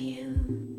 you.